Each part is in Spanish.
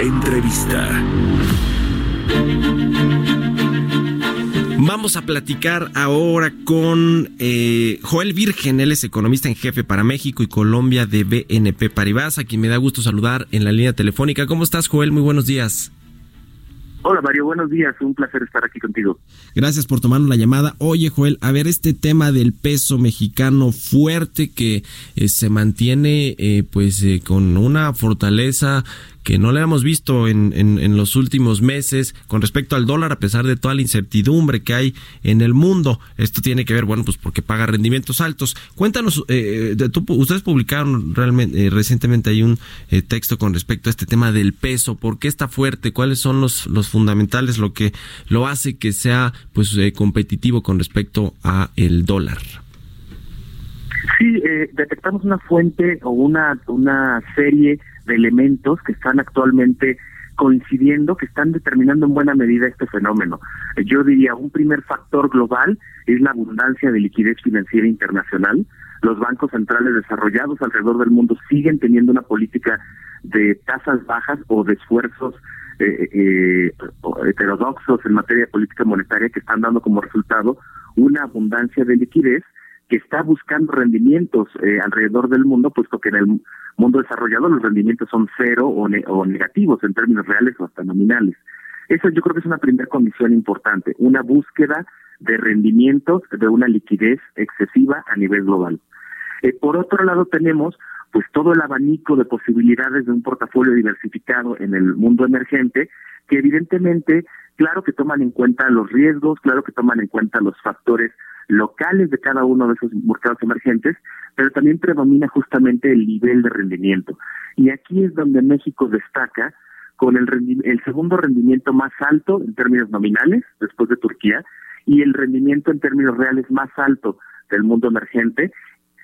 Entrevista. Vamos a platicar ahora con eh, Joel Virgen, él es economista en jefe para México y Colombia de BNP Paribas, a quien me da gusto saludar en la línea telefónica. ¿Cómo estás, Joel? Muy buenos días. Hola Mario, buenos días, un placer estar aquí contigo. Gracias por tomarnos la llamada. Oye Joel, a ver este tema del peso mexicano fuerte que eh, se mantiene eh, pues eh, con una fortaleza que no le hemos visto en, en, los últimos meses con respecto al dólar, a pesar de toda la incertidumbre que hay en el mundo. Esto tiene que ver, bueno, pues porque paga rendimientos altos. Cuéntanos, eh, de, ustedes publicaron realmente eh, recientemente hay un eh, texto con respecto a este tema del peso. ¿Por qué está fuerte? ¿Cuáles son los, los fundamentales, lo que lo hace que sea pues competitivo con respecto a el dólar? Sí, detectamos una fuente o una, una serie de elementos que están actualmente coincidiendo, que están determinando en buena medida este fenómeno. Yo diría, un primer factor global es la abundancia de liquidez financiera internacional. Los bancos centrales desarrollados alrededor del mundo siguen teniendo una política de tasas bajas o de esfuerzos eh, eh, heterodoxos en materia de política monetaria que están dando como resultado una abundancia de liquidez que está buscando rendimientos eh, alrededor del mundo, puesto que en el mundo desarrollado los rendimientos son cero o, o negativos en términos reales o hasta nominales. Eso yo creo que es una primera condición importante, una búsqueda de rendimientos de una liquidez excesiva a nivel global. Eh, por otro lado tenemos pues todo el abanico de posibilidades de un portafolio diversificado en el mundo emergente que evidentemente claro que toman en cuenta los riesgos, claro que toman en cuenta los factores locales de cada uno de esos mercados emergentes, pero también predomina justamente el nivel de rendimiento. Y aquí es donde México destaca con el, el segundo rendimiento más alto en términos nominales, después de Turquía, y el rendimiento en términos reales más alto del mundo emergente.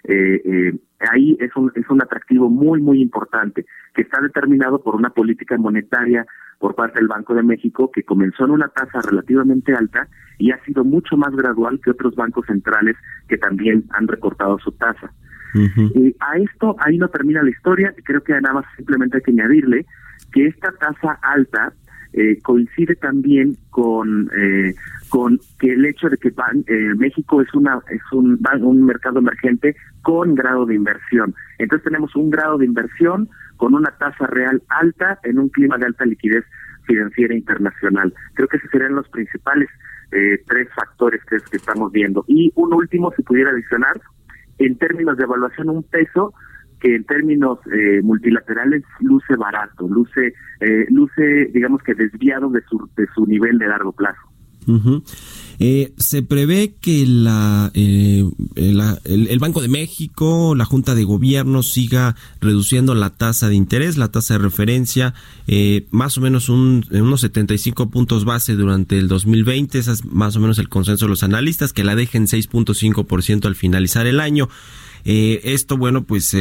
Eh, eh, ahí es un, es un atractivo muy, muy importante, que está determinado por una política monetaria por parte del Banco de México que comenzó en una tasa relativamente alta y ha sido mucho más gradual que otros bancos centrales que también han recortado su tasa. y a esto ahí no termina la historia, creo que nada más simplemente hay que añadirle que esta tasa alta eh, coincide también con eh, con que el hecho de que eh, México es una es un un mercado emergente con grado de inversión. Entonces tenemos un grado de inversión con una tasa real alta en un clima de alta liquidez financiera internacional. Creo que esos serían los principales eh, tres factores que, que estamos viendo. Y un último, si pudiera adicionar, en términos de evaluación, un peso que en términos eh, multilaterales luce barato, luce, eh, luce, digamos que desviado de su, de su nivel de largo plazo. Eh, se prevé que la, eh, el, Banco de México, la Junta de Gobierno siga reduciendo la tasa de interés, la tasa de referencia, eh, más o menos un, unos 75 puntos base durante el 2020. Ese es más o menos el consenso de los analistas, que la dejen 6.5% al finalizar el año. esto, bueno, pues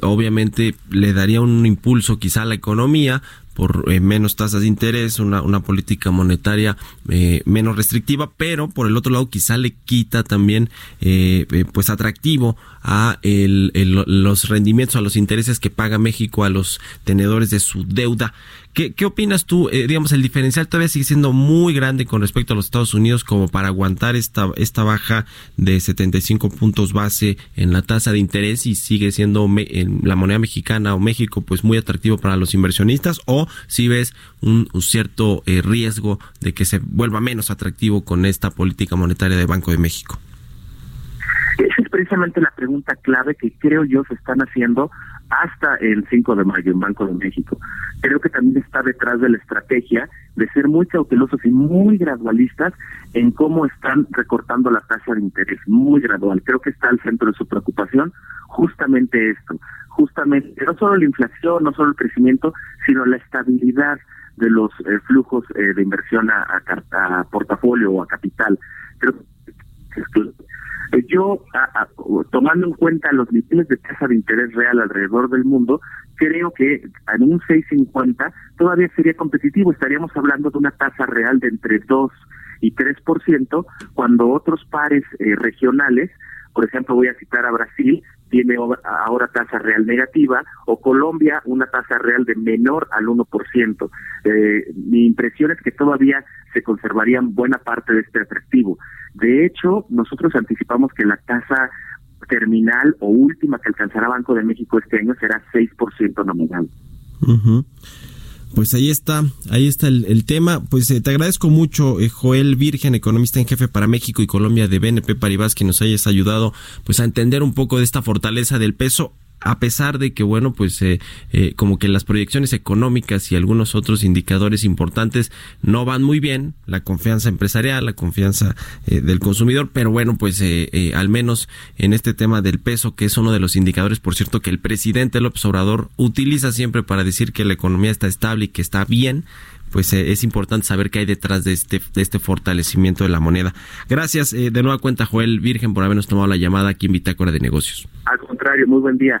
obviamente le daría un impulso quizá a la economía, por eh, menos tasas de interés, una, una política monetaria eh, menos restrictiva, pero por el otro lado quizá le quita también eh, pues atractivo a el, los rendimientos, a los intereses que paga México a los tenedores de su deuda. ¿Qué, opinas tú? Eh, digamos, el diferencial todavía sigue siendo muy grande con respecto a los Estados Unidos como para aguantar esta, esta baja de 75 puntos base en la tasa de interés y sigue siendo la moneda mexicana o México pues muy atractivo para los inversionistas o si ves un, cierto eh, riesgo de que se vuelva menos atractivo con esta política monetaria del Banco de México? Esa es precisamente la pregunta clave que creo yo se están haciendo hasta el 5 de mayo en Banco de México. Creo que también está detrás de la estrategia de ser muy cautelosos y muy gradualistas en cómo están recortando la tasa de interés, muy gradual. Creo que está al centro de su preocupación justamente esto, justamente no solo la inflación, no solo el crecimiento, sino la estabilidad de los eh, flujos eh, de inversión a, a, portafolio o a capital. Creo que eh, yo, tomando en cuenta los niveles de tasa de interés real alrededor del mundo, creo que en un 6.50 todavía sería competitivo. Estaríamos hablando de una tasa real de entre 2 y 3%, cuando otros pares regionales, por ejemplo, voy a citar a Brasil, tiene ahora tasa real negativa, o Colombia una tasa real de menor al 1%. Eh, mi impresión es que todavía se conservarían buena parte de este atractivo. De hecho, nosotros anticipamos que la tasa terminal o última que alcanzará Banco de México este año será 6% nominal. Pues ahí está, ahí está el, tema. Pues eh, te agradezco mucho, eh, Joel Virgen, economista en jefe para México y Colombia de BNP Paribas, que nos hayas ayudado pues a entender un poco de esta fortaleza del peso a pesar de que, bueno, pues eh, eh, como que las proyecciones económicas y algunos otros indicadores importantes no van muy bien, la confianza empresarial, la confianza eh, del consumidor, pero bueno, pues al menos en este tema del peso, que es uno de los indicadores, por cierto, que el presidente López Obrador utiliza siempre para decir que la economía está estable y que está bien, pues es importante saber qué hay detrás de este, de este fortalecimiento de la moneda. Gracias de nueva cuenta, Joel Virgen, por habernos tomado la llamada aquí en Bitácora de Negocios. Al contrario, muy buen día.